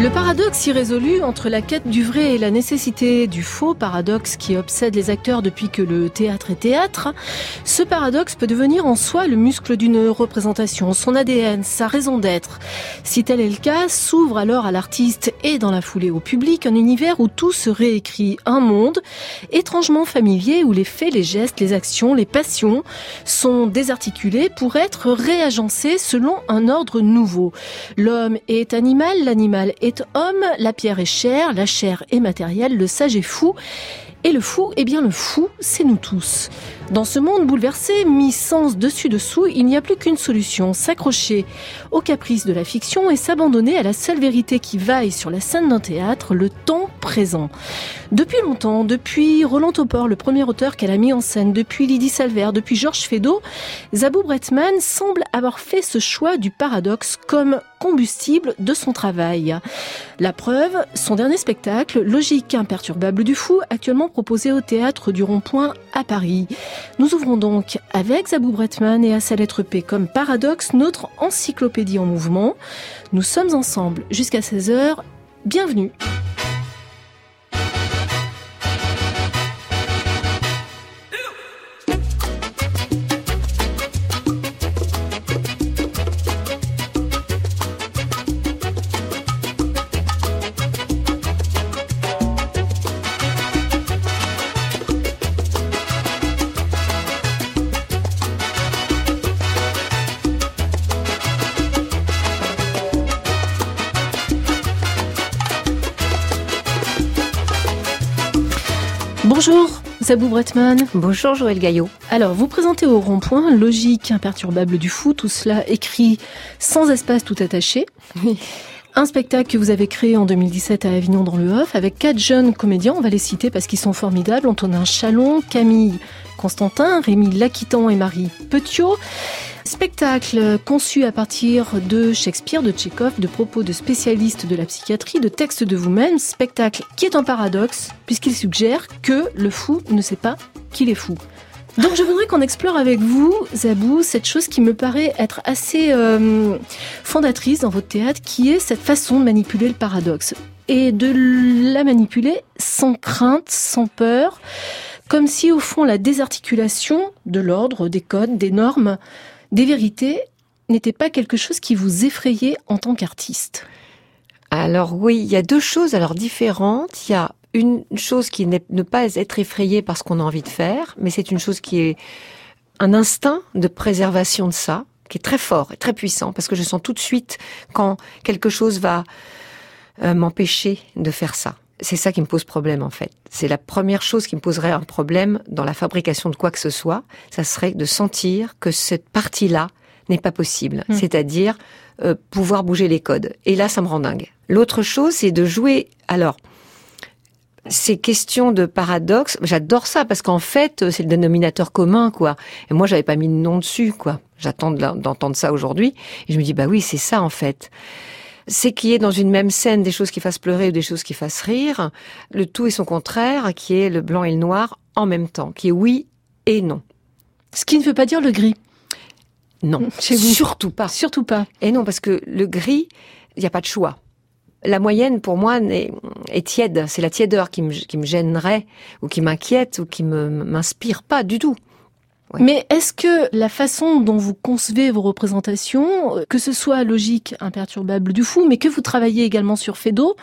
Le paradoxe irrésolu entre la quête du vrai et la nécessité du faux, paradoxe qui obsède les acteurs depuis que le théâtre est théâtre, ce paradoxe peut devenir en soi le muscle d'une représentation, son ADN, sa raison d'être. Si tel est le cas, s'ouvre alors à l'artiste et dans la foulée au public un univers où tout se réécrit, un monde étrangement familier où les faits, les gestes, les actions, les passions sont désarticulés pour être réagencés selon un ordre nouveau. L'homme est animal, l'animal est homme, la pierre est chair, la chair est matérielle, le sage est fou. Et le fou, eh bien le fou, c'est nous tous. Dans ce monde bouleversé, mis sens dessus-dessous, il n'y a plus qu'une solution, s'accrocher aux caprices de la fiction et s'abandonner à la seule vérité qui vaille sur la scène d'un théâtre, le temps présent. Depuis longtemps, depuis Roland Topor, le premier auteur qu'elle a mis en scène, depuis Lydie Salver, depuis Georges Feydeau, Zabou Bretman semble avoir fait ce choix du paradoxe comme combustible de son travail. La preuve, son dernier spectacle, Logique imperturbable du fou, actuellement proposé au théâtre du Rond-Point à Paris. Nous ouvrons donc avec Zabou Bretman et à sa lettre P comme paradoxe notre encyclopédie en mouvement. Nous sommes ensemble jusqu'à 16h. Bienvenue. Zabou Bretman. Bonjour Joël Gaillot. Alors, vous présentez au rond-point Logique imperturbable du fou, tout cela écrit sans espace tout attaché. Un spectacle que vous avez créé en 2017 à Avignon dans le Hof avec quatre jeunes comédiens, on va les citer parce qu'ils sont formidables, Antonin Chalon, Camille Constantin, Rémi Laquitan et Marie Petiot. Spectacle conçu à partir de Shakespeare, de Tchekhov, de propos de spécialistes de la psychiatrie, de textes de vous-même. Spectacle qui est un paradoxe puisqu'il suggère que le fou ne sait pas qu'il est fou. Donc je voudrais qu'on explore avec vous, Zabou, cette chose qui me paraît être assez euh, fondatrice dans votre théâtre, qui est cette façon de manipuler le paradoxe. Et de la manipuler sans crainte, sans peur, comme si au fond la désarticulation de l'ordre, des codes, des normes, des vérités n'était pas quelque chose qui vous effrayait en tant qu'artiste. Alors oui, il y a deux choses alors différentes. Il y a une chose qui n'est ne pas être effrayé par ce qu'on a envie de faire, mais c'est une chose qui est un instinct de préservation de ça, qui est très fort et très puissant, parce que je sens tout de suite quand quelque chose va euh, m'empêcher de faire ça. C'est ça qui me pose problème en fait. C'est la première chose qui me poserait un problème dans la fabrication de quoi que ce soit, ça serait de sentir que cette partie-là n'est pas possible, Hmm. c'est-à-dire euh, pouvoir bouger les codes. Et là, ça me rend dingue. L'autre chose, c'est de jouer. Alors, ces questions de paradoxe, j'adore ça parce qu'en fait, c'est le dénominateur commun, quoi. Et moi, j'avais pas mis de nom dessus, quoi. J'attends d'entendre ça aujourd'hui. Et je me dis, bah oui, c'est ça, en fait. C'est qu'il y ait dans une même scène des choses qui fassent pleurer ou des choses qui fassent rire. Le tout et son contraire, qui est le blanc et le noir en même temps, qui est oui et non. Ce qui ne veut pas dire le gris. Non, Chez vous. surtout pas. Surtout pas. Et non, parce que le gris, il n'y a pas de choix. La moyenne, pour moi, est, est tiède. C'est la tièdeur qui me, qui me gênerait, ou qui m'inquiète, ou qui me m'inspire pas du tout. Ouais. Mais est-ce que la façon dont vous concevez vos représentations, euh, que ce soit logique, imperturbable du fou, mais que vous travaillez également sur Feydeau,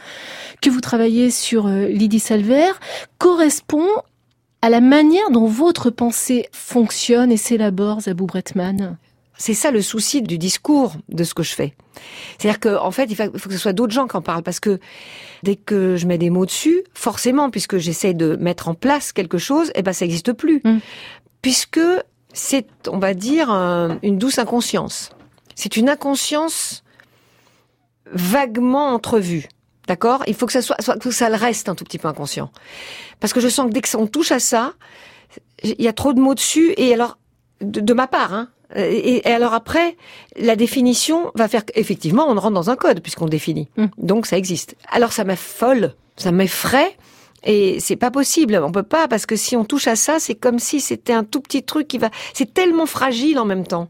que vous travaillez sur euh, Lydie Salver, correspond à la manière dont votre pensée fonctionne et s'élabore, Zabou Bretman? C'est ça le souci du discours de ce que je fais. C'est-à-dire qu'en en fait, il faut, il faut que ce soit d'autres gens qui en parlent, parce que dès que je mets des mots dessus, forcément, puisque j'essaie de mettre en place quelque chose, eh ben ça n'existe plus. Mm. Puisque c'est, on va dire, un- une douce inconscience. C'est une inconscience vaguement entrevue. D'accord? Il faut que ça soit, soit- que ça le reste un tout petit peu inconscient. Parce que je sens que dès qu'on touche à ça, il y a trop de mots dessus. Et alors, de, de ma part, hein, et, et, alors après, la définition va faire qu'effectivement, on rentre dans un code puisqu'on définit. Mm. Donc ça existe. Alors ça m'affole, ça m'effraie. Et c'est pas possible, on peut pas parce que si on touche à ça, c'est comme si c'était un tout petit truc qui va. C'est tellement fragile en même temps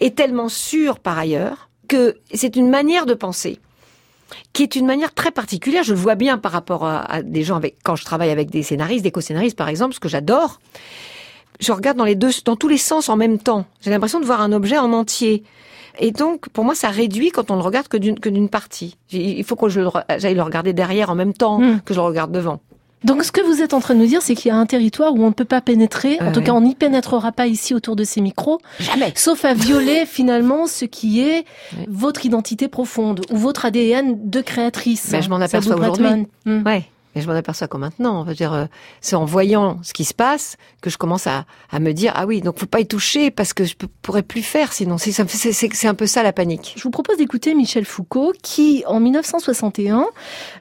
et tellement sûr par ailleurs que c'est une manière de penser qui est une manière très particulière. Je le vois bien par rapport à, à des gens avec quand je travaille avec des scénaristes, des co-scénaristes par exemple, ce que j'adore. Je regarde dans les deux, dans tous les sens en même temps. J'ai l'impression de voir un objet en entier. Et donc, pour moi, ça réduit quand on le regarde que d'une que d'une partie. Il faut que je j'aille le regarder derrière en même temps Mm. que je le regarde devant. Donc ce que vous êtes en train de nous dire, c'est qu'il y a un territoire où on ne peut pas pénétrer, en Ouais, tout cas on n'y pénétrera pas ici autour de ces micros, Jamais. sauf à violer finalement ce qui est Ouais. votre identité profonde ou votre ADN de créatrice. Ben, je m'en aperçois aujourd'hui. Hmm. Ouais. Et je m'en aperçois comme maintenant. Je veux dire, euh, c'est en voyant ce qui se passe que je commence à, à me dire ah oui, donc faut pas y toucher parce que je pourrais plus faire sinon. C'est- c'est un peu ça la panique. Je vous propose d'écouter Michel Foucault qui, en 1961,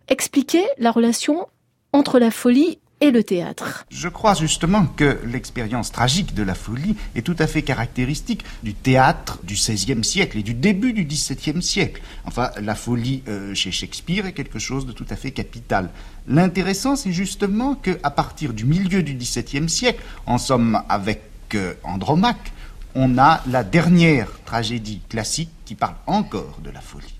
expliquait la relation entre la folie et le théâtre. Je crois justement que l'expérience tragique de la folie est tout à fait caractéristique du théâtre du XVIe siècle et du début du XVIIe siècle. Enfin, la folie euh, chez Shakespeare est quelque chose de tout à fait capital. L'intéressant, c'est justement que à partir du milieu du XVIIe siècle, en somme avec euh, Andromaque, on a la dernière tragédie classique qui parle encore de la folie.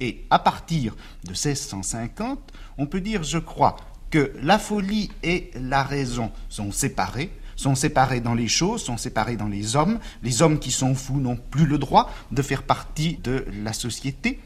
Et à partir de 1650, on peut dire, je crois, que la folie et la raison sont séparées, sont séparées dans les choses, sont séparées dans les hommes. Les hommes qui sont fous n'ont plus le droit de faire partie de la société.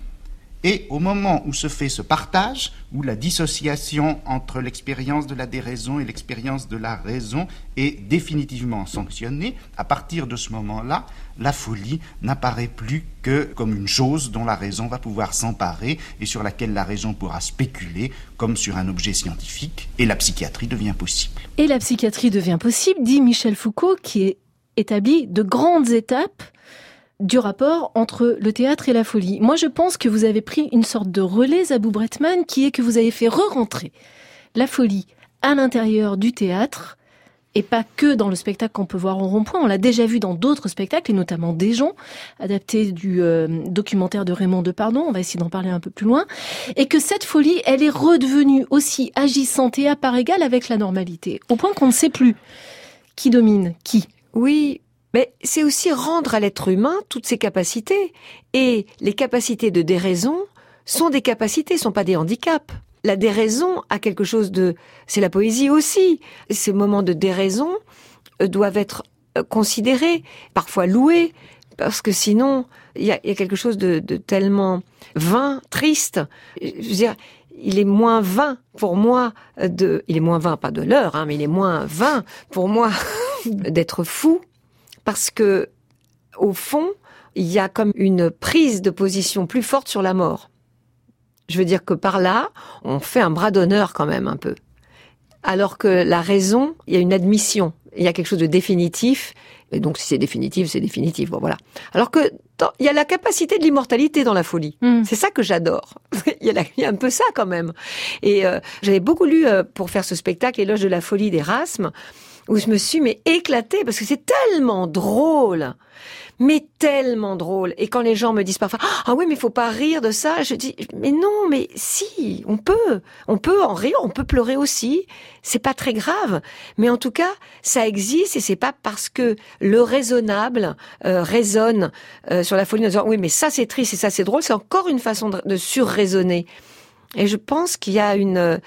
Et au moment où se fait ce partage, où la dissociation entre l'expérience de la déraison et l'expérience de la raison est définitivement sanctionnée, à partir de ce moment-là, la folie n'apparaît plus que comme une chose dont la raison va pouvoir s'emparer et sur laquelle la raison pourra spéculer comme sur un objet scientifique, et la psychiatrie devient possible. Et la psychiatrie devient possible, dit Michel Foucault, qui est établi de grandes étapes du rapport entre le théâtre et la folie. Moi, je pense que vous avez pris une sorte de relais, Zabou Bretman, qui est que vous avez fait re-rentrer la folie à l'intérieur du théâtre, et pas que dans le spectacle qu'on peut voir en rond-point. On l'a déjà vu dans d'autres spectacles, et notamment Des gens, adapté du euh, documentaire de Raymond Depardon. On va essayer d'en parler un peu plus loin. Et que cette folie, elle est redevenue aussi agissante et à part égale avec la normalité, au point qu'on ne sait plus qui domine qui. Oui, mais c'est aussi rendre à l'être humain toutes ses capacités. Et les capacités de déraison sont des capacités, sont pas des handicaps. La déraison a quelque chose de... C'est la poésie aussi. Ces moments de déraison euh, doivent être euh, considérés, parfois loués, parce que sinon, il y a, quelque chose de, de tellement vain, triste. Je veux dire, il est moins vain pour moi de... Il est moins vain, pas de l'heure, hein, mais il est moins vain pour moi d'être fou parce que au fond, il y a comme une prise de position plus forte sur la mort. Je veux dire que par là, on fait un bras d'honneur quand même un peu. Alors que la raison, il y a une admission, il y a quelque chose de définitif. Et donc, si c'est définitif, c'est définitif. Bon, voilà. Alors que dans- il y a la capacité de l'immortalité dans la folie. Hmm. C'est ça que j'adore. il, y a la- il y a un peu ça quand même. Et euh, j'avais beaucoup lu euh, pour faire ce spectacle, Éloge de la folie d'Erasme, où je me suis mais éclatée parce que c'est tellement drôle. Mais tellement drôle. Et quand les gens me disent parfois, ah oui, mais faut pas rire de ça, je dis, mais non, mais si, on peut. On peut en rire, on peut pleurer aussi. C'est pas très grave. Mais en tout cas, ça existe et c'est pas parce que le raisonnable euh, résonne euh, sur la folie en disant, oui, mais ça c'est triste et ça c'est drôle. C'est encore une façon de, de surraisonner. Et je pense qu'il y a une,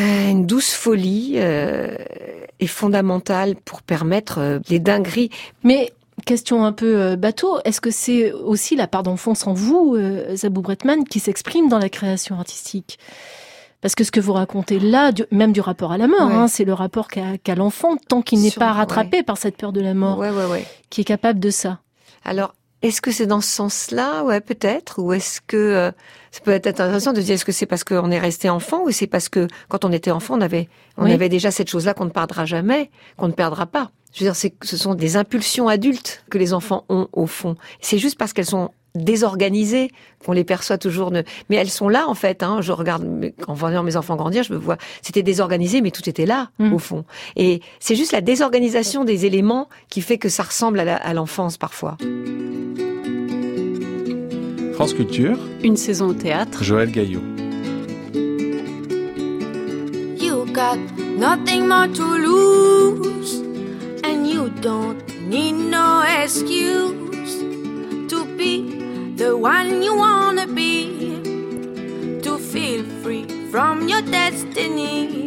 une douce folie euh, est fondamentale pour permettre euh, les dingueries. Mais question un peu euh, bateau, est-ce que c'est aussi la part d'enfance en vous, euh, Zabou Bretman, qui s'exprime dans la création artistique? Parce que ce que vous racontez là, du- même du rapport à la mort, Ouais. hein, c'est le rapport qu'a l'enfant, tant qu'il n'est pas rattrapé par cette peur de la mort, ouais. qui est capable de ça. Alors, est-ce que c'est dans ce sens-là? Ouais, peut-être. Ou est-ce que euh, ça peut être intéressant de dire est-ce que c'est parce qu'on est resté enfant ou c'est parce que quand on était enfant, on avait on Oui. avait déjà cette chose-là qu'on ne perdra jamais, qu'on ne perdra pas. Je veux dire, ce sont des impulsions adultes que les enfants ont au fond. C'est juste parce qu'elles sont désorganisées qu'on les perçoit toujours. Ne... Mais elles sont là en fait. Hein. Je regarde en voyant mes enfants grandir, je me vois, c'était désorganisé, mais tout était là Mm. au fond. Et c'est juste la désorganisation des éléments qui fait que ça ressemble à l'enfance parfois. France Culture, Une saison au théâtre. Joël Gaillot. You got nothing more to lose, and you don't need no excuse to be the one you wanna be, to feel free from your destiny.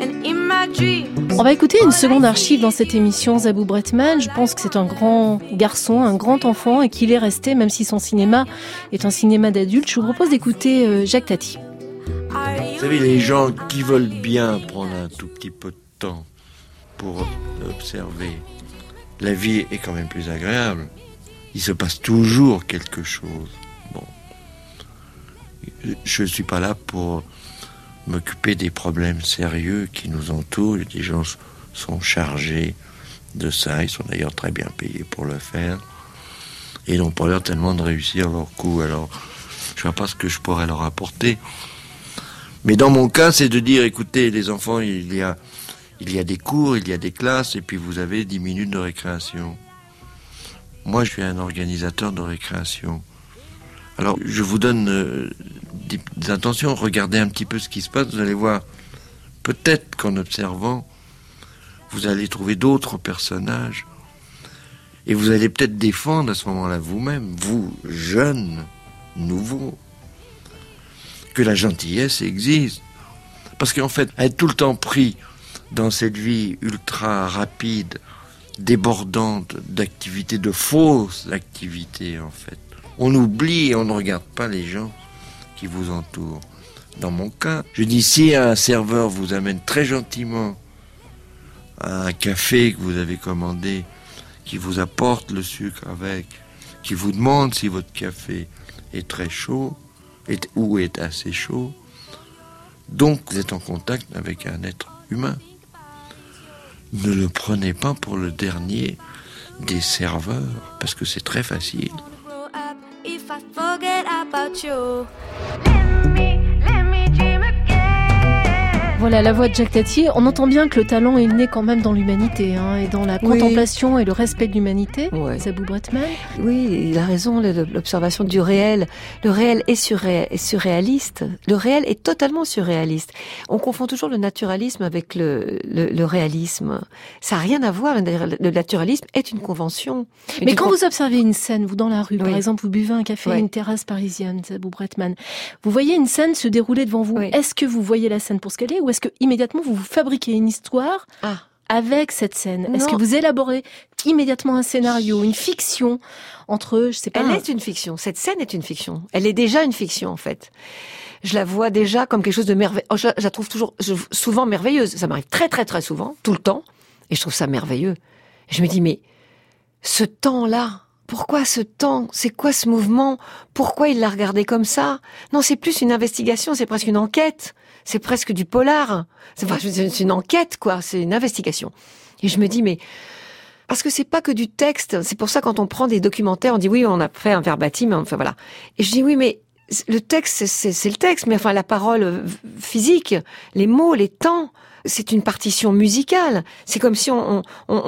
And in my dreams, On va écouter une seconde archive dans cette émission, Zabou Bretman. Je pense que c'est un grand garçon, un grand enfant et qu'il est resté, même si son cinéma est un cinéma d'adulte. Je vous propose d'écouter euh, Jacques Tati. Vous savez, les gens qui veulent bien prendre un tout petit peu de temps pour observer, la vie est quand même plus agréable. Il se passe toujours quelque chose. Bon. Je ne suis pas là pour m'occuper des problèmes sérieux qui nous entourent. Des gens sont chargés de ça. Ils sont d'ailleurs très bien payés pour le faire. Et n'ont pas l'air tellement de réussir leur coup. Alors, je vois pas ce que je pourrais leur apporter. Mais dans mon cas, c'est de dire, écoutez, les enfants, il y a, il y a des cours, il y a des classes, et puis vous avez 10 minutes de récréation. Moi, je suis un organisateur de récréation. Alors, je vous donne euh, des, intentions, regardez un petit peu ce qui se passe, vous allez voir, peut-être qu'en observant, vous allez trouver d'autres personnages, et vous allez peut-être défendre à ce moment-là vous-même, vous, jeunes, nouveaux, que la gentillesse existe. Parce qu'en fait, être tout le temps pris dans cette vie ultra rapide, débordante d'activités, de fausses activités en fait, on oublie et on ne regarde pas les gens qui vous entourent. Dans mon cas, je dis si un serveur vous amène très gentiment à un café que vous avez commandé, qui vous apporte le sucre avec, qui vous demande si votre café est très chaud, est, ou est assez chaud. Donc vous êtes en contact avec un être humain. Ne le prenez pas pour le dernier des serveurs, parce que c'est très facile. Voilà la voix de Jacques Tati. On entend bien que le talent est né quand même dans l'humanité hein, et dans la Oui. contemplation et le respect de l'humanité. Ouais. Zabou Bretman. Oui, il a raison, l'observation du réel. Le réel est, surré- est surréaliste. Le réel est totalement surréaliste. On confond toujours le naturalisme avec le, le, le réalisme. Ça n'a rien à voir. Le naturalisme est une convention. Mais Une quand con- vous observez une scène, vous dans la rue, par exemple, vous buvez un café à Oui. une terrasse parisienne, Zabou Bretman, vous voyez une scène se dérouler devant vous. Est-ce que vous voyez la scène pour ce qu'elle est ou est-ce que immédiatement vous vous fabriquez une histoire Ah. avec cette scène? Est-ce que vous élaborez immédiatement un scénario, une fiction entre, je sais pas, Elle un- est une fiction. Cette scène est une fiction. Elle est déjà une fiction, en fait. Je la vois déjà comme quelque chose de merveilleux. Je, la- je la trouve toujours, je- souvent merveilleuse. Ça m'arrive très, très, très souvent, tout le temps. Et je trouve ça merveilleux. Et je me dis, mais ce temps-là, pourquoi ce temps? C'est quoi ce mouvement? Pourquoi il l'a regardé comme ça? Non, c'est plus une investigation, c'est presque une enquête. C'est presque du polar. C'est une enquête, quoi. C'est une investigation. Et je me dis, mais parce que c'est pas que du texte. C'est pour ça quand on prend des documentaires, on dit oui, on a fait un verbatim, enfin voilà. Et je dis oui, mais le texte, c'est- le texte, mais enfin la parole physique, les mots, les temps, c'est une partition musicale. C'est comme si on,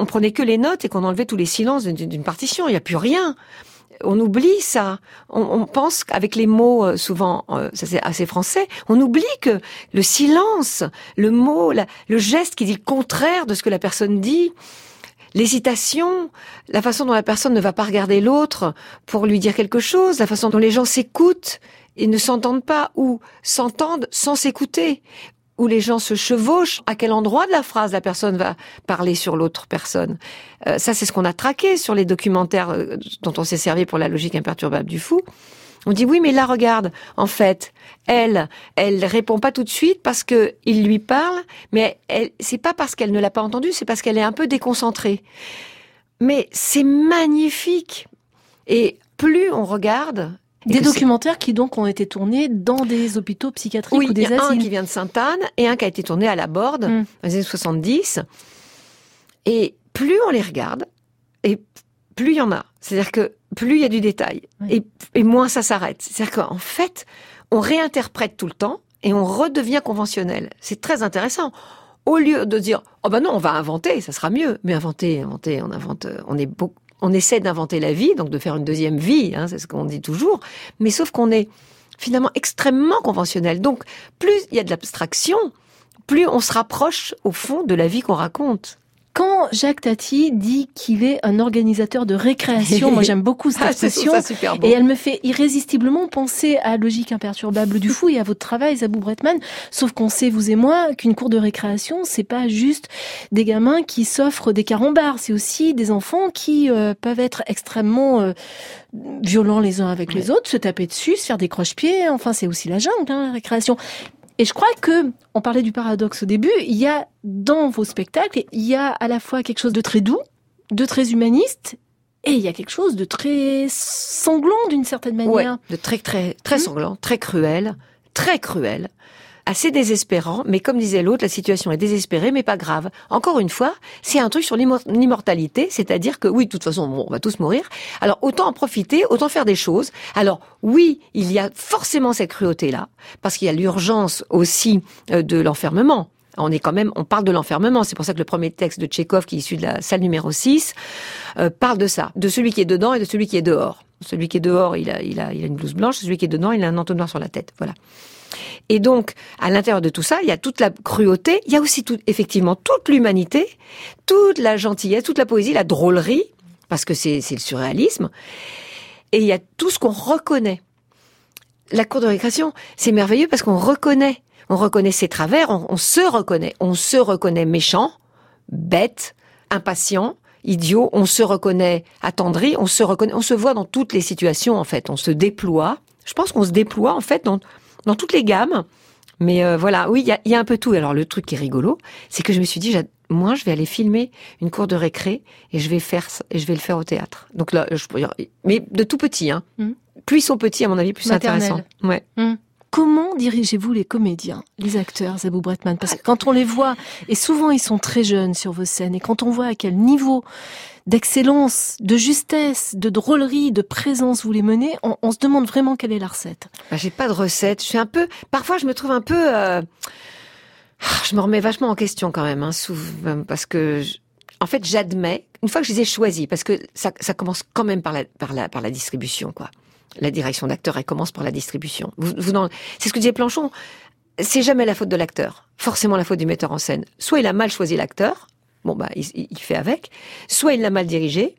prenait que les notes et qu'on enlevait tous les silences d'une partition. Il n'y a plus rien. On oublie ça. On, on pense qu'avec les mots, euh, souvent, euh, ça c'est assez français, on oublie que le silence, le mot, la- le geste qui dit le contraire de ce que la personne dit, l'hésitation, la façon dont la personne ne va pas regarder l'autre pour lui dire quelque chose, la façon dont les gens s'écoutent et ne s'entendent pas ou s'entendent sans s'écouter, où les gens se chevauchent, à quel endroit de la phrase la personne va parler sur l'autre personne. Euh, ça, c'est ce qu'on a traqué sur les documentaires euh, dont on s'est servi pour la logique imperturbable du fou. On dit oui, mais là, regarde, en fait, elle, elle répond pas tout de suite parce que il lui parle, mais elle, c'est pas parce qu'elle ne l'a pas entendu, c'est parce qu'elle est un peu déconcentrée. Mais c'est magnifique. Et plus on regarde, des documentaires qui donc ont été tournés dans des hôpitaux psychiatriques oui, ou il des y a un asiles. qui vient de Sainte-Anne et un qui a été tourné à la Borde Mm. dans les années 70. Et plus on les regarde, et plus il y en a. C'est-à-dire que plus il y a du détail. Oui. Et, et moins ça s'arrête. C'est-à-dire qu'en fait, on réinterprète tout le temps et on redevient conventionnel. C'est très intéressant. Au lieu de dire, oh ben non, on va inventer, ça sera mieux. Mais inventer, inventer, on invente, on est beaucoup, on essaie d'inventer la vie, donc de faire une deuxième vie, hein, c'est ce qu'on dit toujours. Mais sauf qu'on est finalement extrêmement conventionnel. Donc, plus il y a de l'abstraction, plus on se rapproche au fond de la vie qu'on raconte. Quand Jacques Tati dit qu'il est un organisateur de récréation, moi j'aime beaucoup cette Ah, expression. super beau. Et elle me fait irrésistiblement penser à Logique imperturbable du fou et à votre travail, Zabou Bretman. Sauf qu'on sait, vous et moi, qu'une cour de récréation, c'est pas juste des gamins qui s'offrent des carambars. C'est aussi des enfants qui euh, peuvent être extrêmement euh, violents les uns avec les autres, se taper dessus, se faire des croche-pieds. Enfin, c'est aussi la jungle, hein, la récréation. Et je crois que, on parlait du paradoxe au début, il y a dans vos spectacles, il y a à la fois quelque chose de très doux, de très humaniste, et il y a quelque chose de très sanglant d'une certaine manière. Ouais, de très très très Hmm. sanglant, très cruel, très cruel, assez désespérant. Mais comme disait l'autre, la situation est désespérée, mais pas grave. Encore une fois, c'est un truc sur l'immor- l'immortalité, c'est-à-dire que oui, de toute façon, on va tous mourir. Alors autant en profiter, autant faire des choses. Alors oui, il y a forcément cette cruauté là, parce qu'il y a l'urgence aussi euh, de l'enfermement. On est quand même, on parle de l'enfermement. C'est pour ça que le premier texte de Tchékov, qui est issu de la salle numéro 6, euh, parle de ça, de celui qui est dedans et de celui qui est dehors. Celui qui est dehors, il a, il a, il a une blouse blanche. Celui qui est dedans, il a un entonnoir sur la tête. Voilà. Et donc, à l'intérieur de tout ça, il y a toute la cruauté, il y a aussi tout, effectivement toute l'humanité, toute la gentillesse, toute la poésie, la drôlerie, parce que c'est le surréalisme. Et il y a tout ce qu'on reconnaît. La cour de récréation, c'est merveilleux parce qu'on reconnaît. On reconnaît ses travers, on, on se reconnaît. On se reconnaît méchant, bête, impatient, idiot, on se reconnaît attendri, on se reconnaît, on se voit dans toutes les situations en fait, on se déploie. Je pense qu'on se déploie en fait dans, dans toutes les gammes. Mais euh, voilà, oui, il y a, il y a un peu tout. Alors le truc qui est rigolo, c'est que je me suis dit, moi, je vais aller filmer une cour de récré et je vais faire ça- et je vais le faire au théâtre. Donc là, je pourrais dire, mais de tout petit, hein. Mhm. Plus ils sont petits, à mon avis, plus c'est intéressant. Ouais. Comment dirigez-vous les comédiens, les acteurs, Zabou Bretman? Parce que quand on les voit, et souvent ils sont très jeunes sur vos scènes, et quand on voit à quel niveau d'excellence, de justesse, de drôlerie, de présence vous les menez, on, se demande vraiment quelle est la recette. Bah, j'ai pas de recette. Je suis un peu, parfois, je me trouve un peu. euh, Je me remets vachement en question quand même, hein, souvent, parce que, en fait, j'admets une fois que je les ai choisis, parce que ça, commence quand même par la, par la, par la distribution, quoi. La direction d'acteur, elle commence par la distribution. Vous, c'est ce que disait Planchon. C'est jamais la faute de l'acteur, forcément la faute du metteur en scène. Soit il a mal choisi l'acteur, bon bah il, fait avec. Soit il l'a mal dirigé,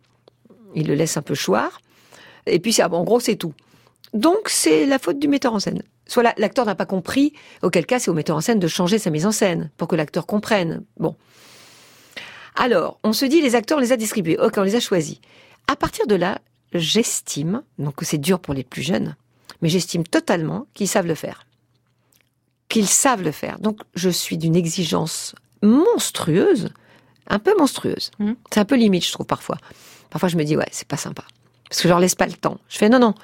il le laisse un peu choir. Et puis ah en gros c'est tout. Donc c'est la faute du metteur en scène. Soit la- l'acteur n'a pas compris, auquel cas c'est au metteur en scène de changer sa mise en scène pour que l'acteur comprenne. Bon. Alors, on se dit les acteurs on les a distribués, ok, on les a choisis. À partir de là, j'estime, donc c'est dur pour les plus jeunes, mais j'estime totalement qu'ils savent le faire. Qu'ils savent le faire. Donc je suis d'une exigence monstrueuse, un peu monstrueuse. Mhm. C'est un peu limite, je trouve parfois. Parfois je me dis ouais, c'est pas sympa. Parce que je leur laisse pas le temps. Je fais non, non,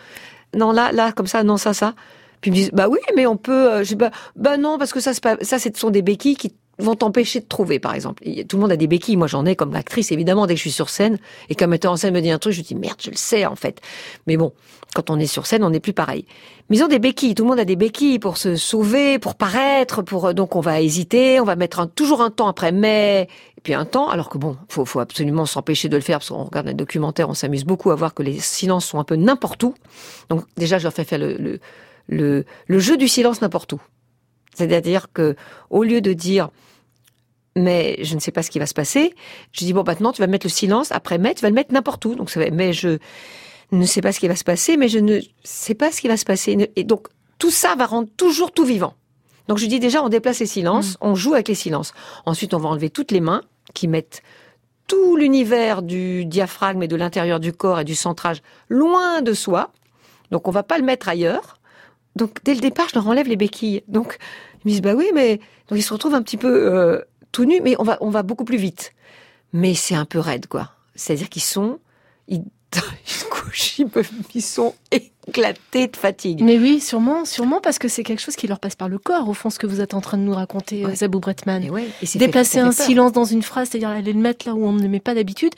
non, là, là, comme ça, non, ça, ça. Puis ils me disent, bah oui, mais on peut, euh, je pas, bah non, parce que ça, pas, ça, ce sont des béquilles qui vont t'empêcher de trouver, par exemple. Tout le monde a des béquilles. Moi, j'en ai comme actrice, évidemment, dès que je suis sur scène et qu'un metteur en scène me dit un truc, je dis, merde, je le sais, en fait. Mais bon, quand on est sur scène, on n'est plus pareil. Mais ils ont des béquilles. Tout le monde a des béquilles pour se sauver, pour paraître, pour, euh, donc on va hésiter, on va mettre un- toujours un temps après mais, puis un temps, alors que bon, faut, faut absolument s'empêcher de le faire parce qu'on regarde les documentaires, on s'amuse beaucoup à voir que les silences sont un peu n'importe où. Donc déjà, je leur fais faire le, le, le, le jeu du silence n'importe où. C'est-à-dire que, au lieu de dire, mais je ne sais pas ce qui va se passer, je dis, bon, maintenant, tu vas mettre le silence, après mais, tu vas le mettre n'importe où. Donc, ça va, mais je ne sais pas ce qui va se passer, mais je ne sais pas ce qui va se passer. Et donc, tout ça va rendre toujours tout vivant. Donc, je dis déjà, on déplace les silences, on joue avec les silences. Ensuite, on va enlever toutes les mains qui mettent tout l'univers du diaphragme et de l'intérieur du corps et du centrage loin de soi. Donc, on va pas le mettre ailleurs. Donc, dès le départ, je leur enlève les béquilles. Donc, ils me disent, bah oui, mais, donc ils se retrouvent un petit peu, euh, tout nus, mais on va, on va beaucoup plus vite. Mais c'est un peu raide, quoi. C'est-à-dire qu'ils sont, ils se couchent, ils, peuvent, ils sont éclatés de fatigue. Mais oui, sûrement, sûrement parce que c'est quelque chose qui leur passe par le corps, au fond, ce que vous êtes en train de nous raconter, euh, Ouais. Zabou Bretman. Et ouais, et c'est fait- Déplacer fait un silence dans une phrase, c'est-à-dire aller le mettre là où on ne le met pas d'habitude.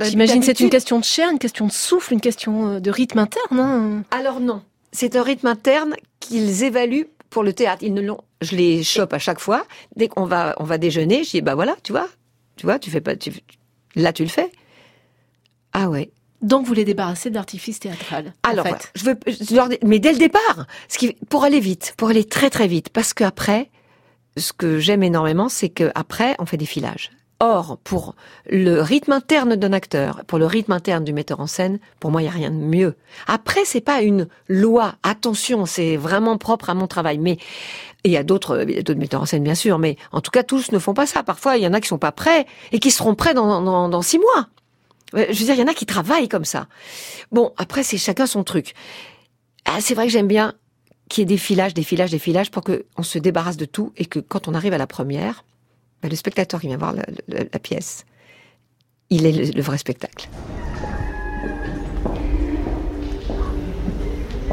J'imagine c'est une question de chair, une question de souffle, une question euh, de rythme interne. hein. Alors non, c'est un rythme interne qu'ils évaluent pour le théâtre. Ils ne l'ont. Je les chope à chaque fois. Dès qu'on va, on va déjeuner, je dis bah voilà, tu vois, tu vois, tu fais pas, tu, là tu le fais. Ah ouais. Donc vous les débarrassez de l'artifice théâtral. en Alors, fait. voilà. je veux, je leur dis- mais dès le départ, ce qui, pour aller vite, pour aller très très vite, parce qu'après, ce que j'aime énormément, c'est que après, on fait des filages. Or, pour le rythme interne d'un acteur, pour le rythme interne du metteur en scène, pour moi, il y a rien de mieux. Après, c'est pas une loi. Attention, c'est vraiment propre à mon travail. Mais il y a d'autres, il y a d'autres metteurs en scène, bien sûr. Mais en tout cas, tous ne font pas ça. Parfois, il y en a qui sont pas prêts et qui seront prêts dans, dans, dans six mois. Je veux dire, il y en a qui travaillent comme ça. Bon, après, c'est chacun son truc. Ah, c'est vrai que j'aime bien qu'il y ait des filages, des filages, des filages pour que on se débarrasse de tout et que quand on arrive à la première, ben, le spectateur qui vient voir la, la- la pièce, il est le, le vrai spectacle.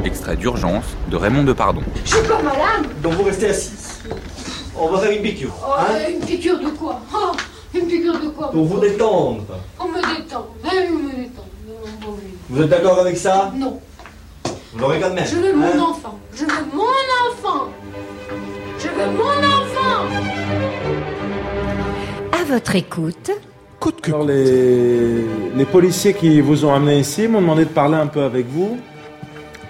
Extrait d'urgence de Raymond Depardon. Je suis pas malade. Donc vous restez assis. On va faire une piqûre. Oh, hein, une piqûre de quoi? Oh, Une piqûre de quoi pour vous détendre. On me détend. Eh, on me détend. Vous êtes d'accord avec ça Non. Vous l'aurez quand même. Je veux mon hein enfant. Je veux mon enfant. Je veux mon enfant. À votre écoute. Alors, les, les policiers qui vous ont amené ici m'ont demandé de parler un peu avec vous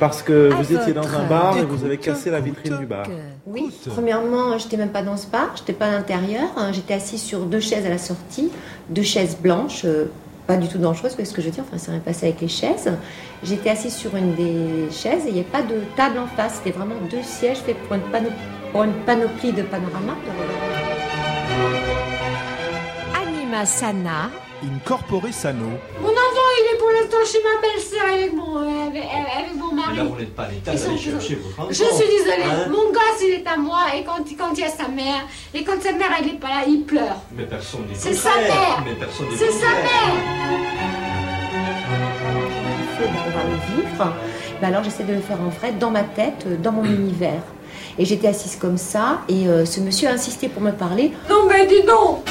parce que À vous étiez dans un bar et vous avez cassé la vitrine du bar. Oui, premièrement, j'étais même pas dans ce bar, j'étais pas à l'intérieur. hein. J'étais assise sur deux chaises à la sortie, deux chaises blanches, euh, pas du tout dangereuses, vous voyez ce que je veux dire, enfin, ça rien passé avec les chaises. J'étais assise sur une des chaises et il n'y avait pas de table en face, c'était vraiment deux sièges faits pour une, pano- pour une panoplie de panorama. Anima Sana. Incorporé Sano. Mon enfant, il est pour l'instant chez ma belle-sœur avec mon, euh, avec, avec mon Mais mari. là, vous n'êtes pas à l'état d'aller toujours- chercher votre enfant. Je suis désolée, hein. mon gosse il est à moi et quand, quand il y a sa mère, et quand sa mère elle est pas là, il pleure. Mais personne n'est C'est sa mère. Mais personne n'est C'est sa mère Il faut pouvoir le vivre. Ben alors j'essaie de le faire en vrai, dans ma tête, euh, dans mon univers. Et j'étais assise comme ça, et euh, ce monsieur a insisté pour me parler. Non mais dis donc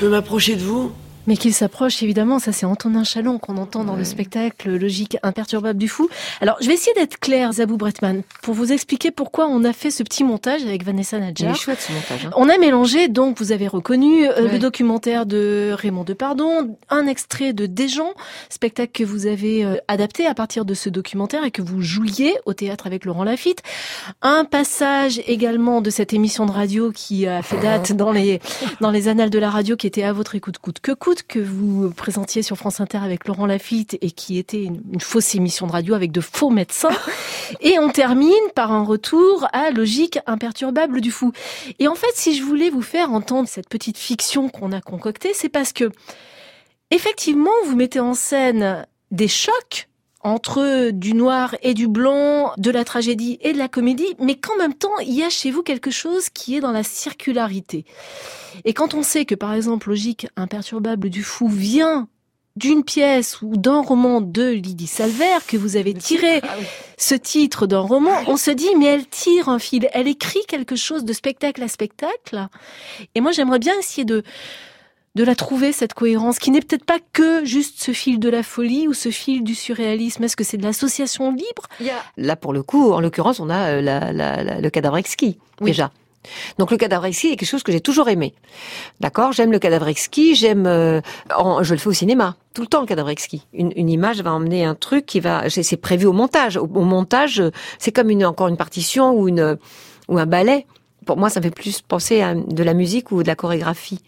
peux m'approcher de vous? Mais qu'il s'approche, évidemment, ça c'est Antonin Chalon qu'on entend dans le spectacle Logique imperturbable du fou. Alors, je vais essayer d'être claire, Zabou Bretman, pour vous expliquer pourquoi on a fait ce petit montage avec Vanessa Il Nadjar. est chouette ce montage. hein. On a mélangé, donc vous avez reconnu, euh, Ouais. le documentaire de Raymond Depardon, un extrait de Desjans, spectacle que vous avez euh, adapté à partir de ce documentaire et que vous jouiez au théâtre avec Laurent Lafitte. Un passage également de cette émission de radio qui a fait date dans les, dans les annales de la radio, qui était à votre écoute coûte que coûte, que vous présentiez sur France Inter avec Laurent Lafitte et qui était une, une fausse émission de radio avec de faux médecins. Et on termine par un retour à logique imperturbable du fou. Et en fait, si je voulais vous faire entendre cette petite fiction qu'on a concoctée, c'est parce que, effectivement, vous mettez en scène des chocs entre du noir et du blanc, de la tragédie et de la comédie, mais qu'en même temps, il y a chez vous quelque chose qui est dans la circularité. Et quand on sait que, par exemple, Logique imperturbable du fou vient d'une pièce ou d'un roman de Lydie Salver, que vous avez tiré Ah oui. ce titre d'un roman, on se dit, mais elle tire un fil, elle écrit quelque chose de spectacle à spectacle. Et moi, j'aimerais bien essayer de, de la trouver, cette cohérence, qui n'est peut-être pas que juste ce fil de la folie ou ce fil du surréalisme. Est-ce que c'est de l'association libre? Là, pour le coup, en l'occurrence, on a euh, la- la- la- le cadavre exquis, Oui. déjà. Donc le cadavre exquis est quelque chose que j'ai toujours aimé. D'accord? J'aime le cadavre exquis, j'aime... euh, en- je le fais au cinéma, tout le temps le cadavre exquis. Une, une image va emmener un truc qui va... c'est- prévu au montage. Au, au montage, c'est comme une, encore une partition ou, une, ou un ballet. Pour moi, ça me fait plus penser à de la musique ou de la chorégraphie.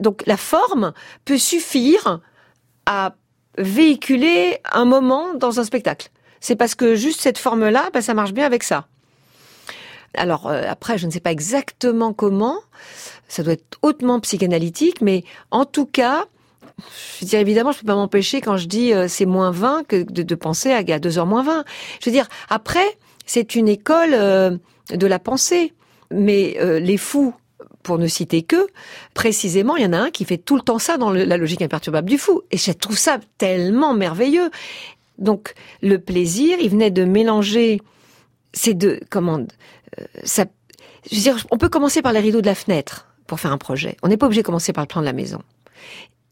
Donc la forme peut suffire à véhiculer un moment dans un spectacle. C'est parce que juste cette forme-là, ben, ça marche bien avec ça. Alors euh, après, je ne sais pas exactement comment. Ça doit être hautement psychanalytique, mais en tout cas, je veux dire, évidemment, je peux pas m'empêcher quand je dis euh, c'est moins 20 que de, penser à, à 2h moins 20. Je veux dire, après, c'est une école euh, de la pensée. Mais les fous, pour ne citer que, précisément, il y en a un qui fait tout le temps ça dans la logique imperturbable du fou. Et je trouve ça tellement merveilleux. Donc, le plaisir, il venait de mélanger ces deux, comment, euh, ça, je veux dire, on peut commencer par les rideaux de la fenêtre, pour faire un projet. On n'est pas obligé de commencer par le plan de la maison.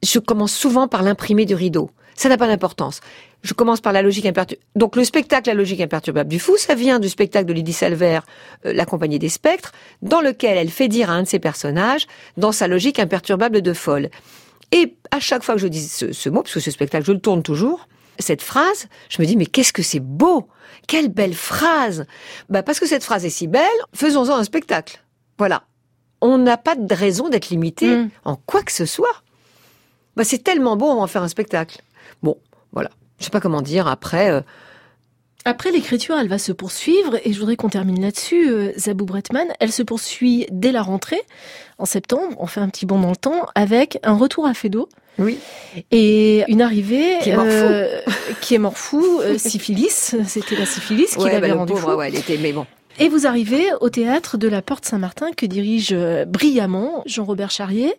Je commence souvent par l'imprimé du rideau. Ça n'a pas d'importance. Je commence par la logique imperturbable. Donc le spectacle La logique imperturbable du fou, ça vient du spectacle de Lydie Salver, euh, La compagnie des spectres, dans lequel elle fait dire à un de ses personnages, dans sa logique imperturbable de folle. Et à chaque fois que je dis ce, ce mot, parce que ce spectacle, je le tourne toujours, cette phrase, je me dis, mais qu'est-ce que c'est beau Quelle belle phrase bah Parce que cette phrase est si belle, faisons-en un spectacle. Voilà. On n'a pas de raison d'être limité Mm. en quoi que ce soit. Bah, c'est tellement beau, on va en faire un spectacle. Bon, voilà. Je sais pas comment dire. Après, euh, Après, l'écriture, elle va se poursuivre et je voudrais qu'on termine là-dessus. euh, Zabou Bretman, elle se poursuit dès la rentrée, en septembre. On fait un petit bond dans le temps avec un retour à Fédo. Oui. Et une arrivée Qui est mort euh, qui est mort fou, euh, syphilis. C'était la syphilis qui ouais, l'avait bah, rendu pauvre, fou. ouais, elle était, mais bon. Et vous arrivez au théâtre de la Porte Saint-Martin que dirige brillamment Jean-Robert Charrier.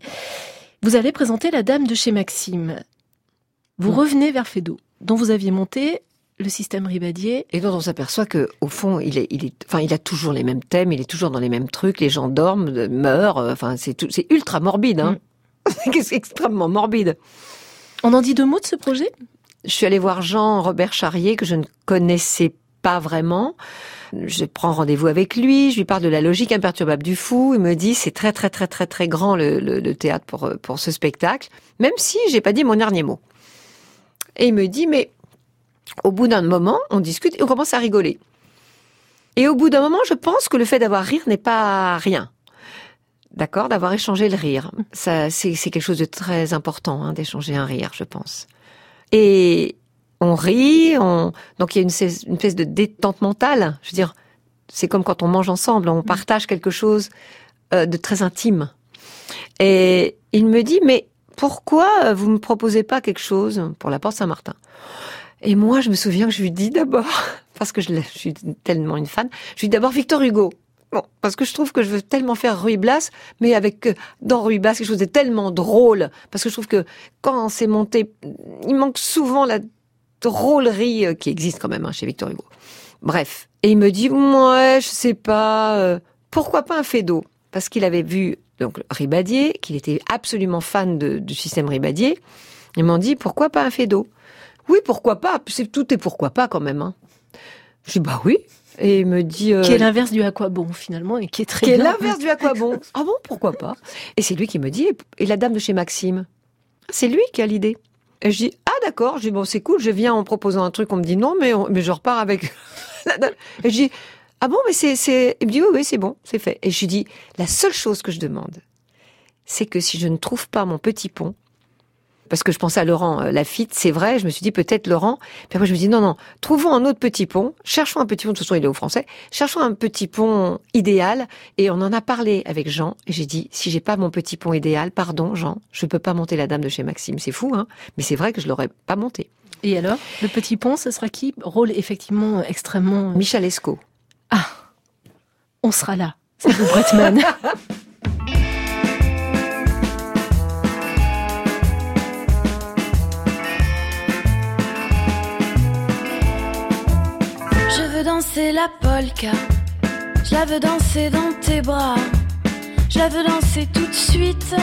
Vous allez présenter La Dame de chez Maxime. Vous Mm. revenez vers Fédo, dont vous aviez monté le système Ribadier. Et dont on s'aperçoit que, au fond, il est, il est, enfin, il a toujours les mêmes thèmes, il est toujours dans les mêmes trucs, les gens dorment, euh, meurent, euh, enfin, c'est tout, c'est ultra morbide, hein. c'est extrêmement morbide. On en dit deux mots de ce projet? Je suis allée voir Jean-Robert Charrier, que je ne connaissais pas vraiment. Je prends rendez-vous avec lui, je lui parle de la logique imperturbable du fou. Il me dit c'est très très très très très grand le, le- le théâtre pour euh, pour ce spectacle, même si j'ai pas dit mon dernier mot. Et il me dit mais au bout d'un moment, on discute et on commence à rigoler. Et au bout d'un moment, je pense que le fait d'avoir rire n'est pas rien. D'accord, d'avoir échangé le rire, ça c'est c'est quelque chose de très important hein, d'échanger un rire, je pense. Et on rit, on... donc il y a une, une espèce de détente mentale. Je veux dire, c'est comme quand on mange ensemble, on partage quelque chose euh, de très intime. Et il me dit, mais pourquoi euh, vous me proposez pas quelque chose pour la Porte Saint-Martin? Et moi, je me souviens que je lui dis d'abord, parce que je, suis tellement une fan, je lui dis d'abord Victor Hugo. Parce que je trouve que je veux tellement faire Ruy Blas, mais avec euh, dans Ruy Blas quelque chose de tellement drôle, parce que je trouve que quand c'est monté, il manque souvent la drôlerie euh, qui existe quand même hein, chez Victor Hugo. Bref, et il me dit ouais, je sais pas, pourquoi pas un Fédo? Parce qu'il avait vu donc Ribadier, qu'il était absolument fan de- du système Ribadier. Il m'en dit pourquoi pas un Fédo Oui, pourquoi pas C'est tout et pourquoi pas quand même. Hein. Je dis bah oui. Et il me dit euh, Qui est l'inverse du aquabon finalement et qui est très qui est l'inverse du aquabon. Ah bon, pourquoi pas? Et c'est lui qui me dit, et la dame de chez Maxime? C'est lui qui a l'idée. Et je dis, ah d'accord, je dis, bon c'est cool, je viens en proposant un truc, on me dit non, mais, on- mais je repars avec. Et je dis, ah bon, mais c'est... Il me dit, oui, oui, c'est bon, c'est fait. Et je lui dis, la seule chose que je demande, c'est que si je ne trouve pas mon petit pont, parce que je pensais à Laurent euh, Lafitte, c'est vrai, je me suis dit peut-être Laurent. Puis après je me dis non, non, trouvons un autre petit pont, cherchons un petit pont, de toute façon il est au français, cherchons un petit pont idéal. Et on en a parlé avec Jean, et j'ai dit, si j'ai pas mon petit pont idéal, pardon Jean, je peux pas monter la dame de chez Maxime. C'est fou, hein, mais c'est vrai que je l'aurais pas monté. Et alors, le petit pont, ce sera qui? Rôle effectivement extrêmement. Michel Esco. On sera là. C'est vous, Bretman. Je veux danser la polka. Je la veux danser dans tes bras. Je la veux danser tout de suite.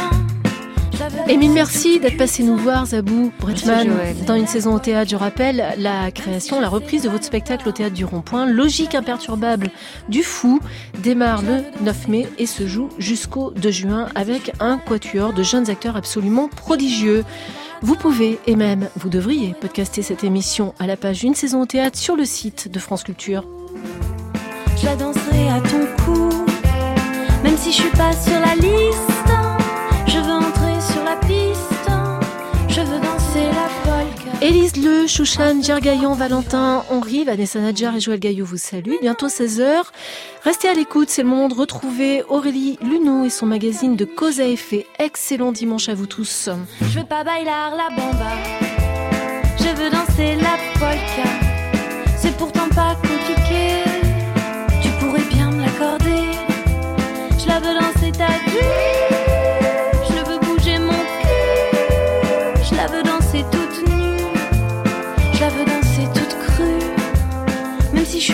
Émile, danser merci d'être passé nous voir, Zabou Bretman, dans une saison au théâtre. Je rappelle la création, la reprise de votre spectacle au théâtre du Rond-Point, Logique imperturbable du Fou, démarre le 9 mai et se joue jusqu'au 2 juin avec un quatuor de jeunes acteurs absolument prodigieux. Vous pouvez, et même vous devriez, podcaster cette émission à la page Une saison au théâtre sur le site de France Culture. Je la danserai à ton cou. Même si je suis pas sur la liste, Élise Le, Chouchan, Gergaillon, Valentin, Henri, Vanessa Nadjar et Joël Gaillot vous saluent. Bientôt 16h. Restez à l'écoute, c'est le moment de retrouver Aurélie Luneau et son magazine de cause à effet. Excellent dimanche à vous tous. Je veux pas bailar la bamba. Je veux danser la polka. C'est pourtant pas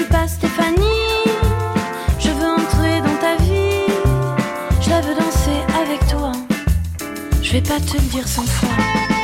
suis pas Stéphanie, je veux entrer dans ta vie, je la veux danser avec toi, je vais pas te le dire sans fois.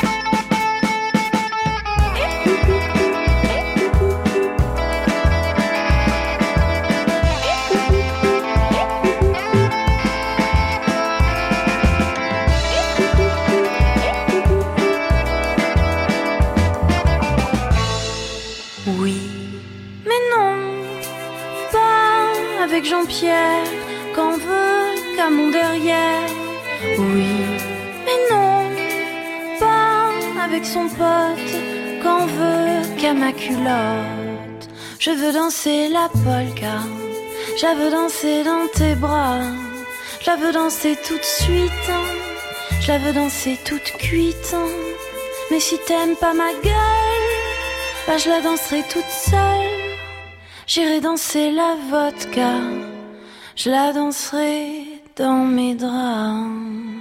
Pote, qu'en veut qu'à ma culotte. Je veux danser la polka, je la veux danser dans tes bras, je la veux danser tout de suite, je la veux danser toute cuite. Mais si t'aimes pas ma gueule, bah je la danserai toute seule. J'irai danser la vodka, je la danserai dans mes draps.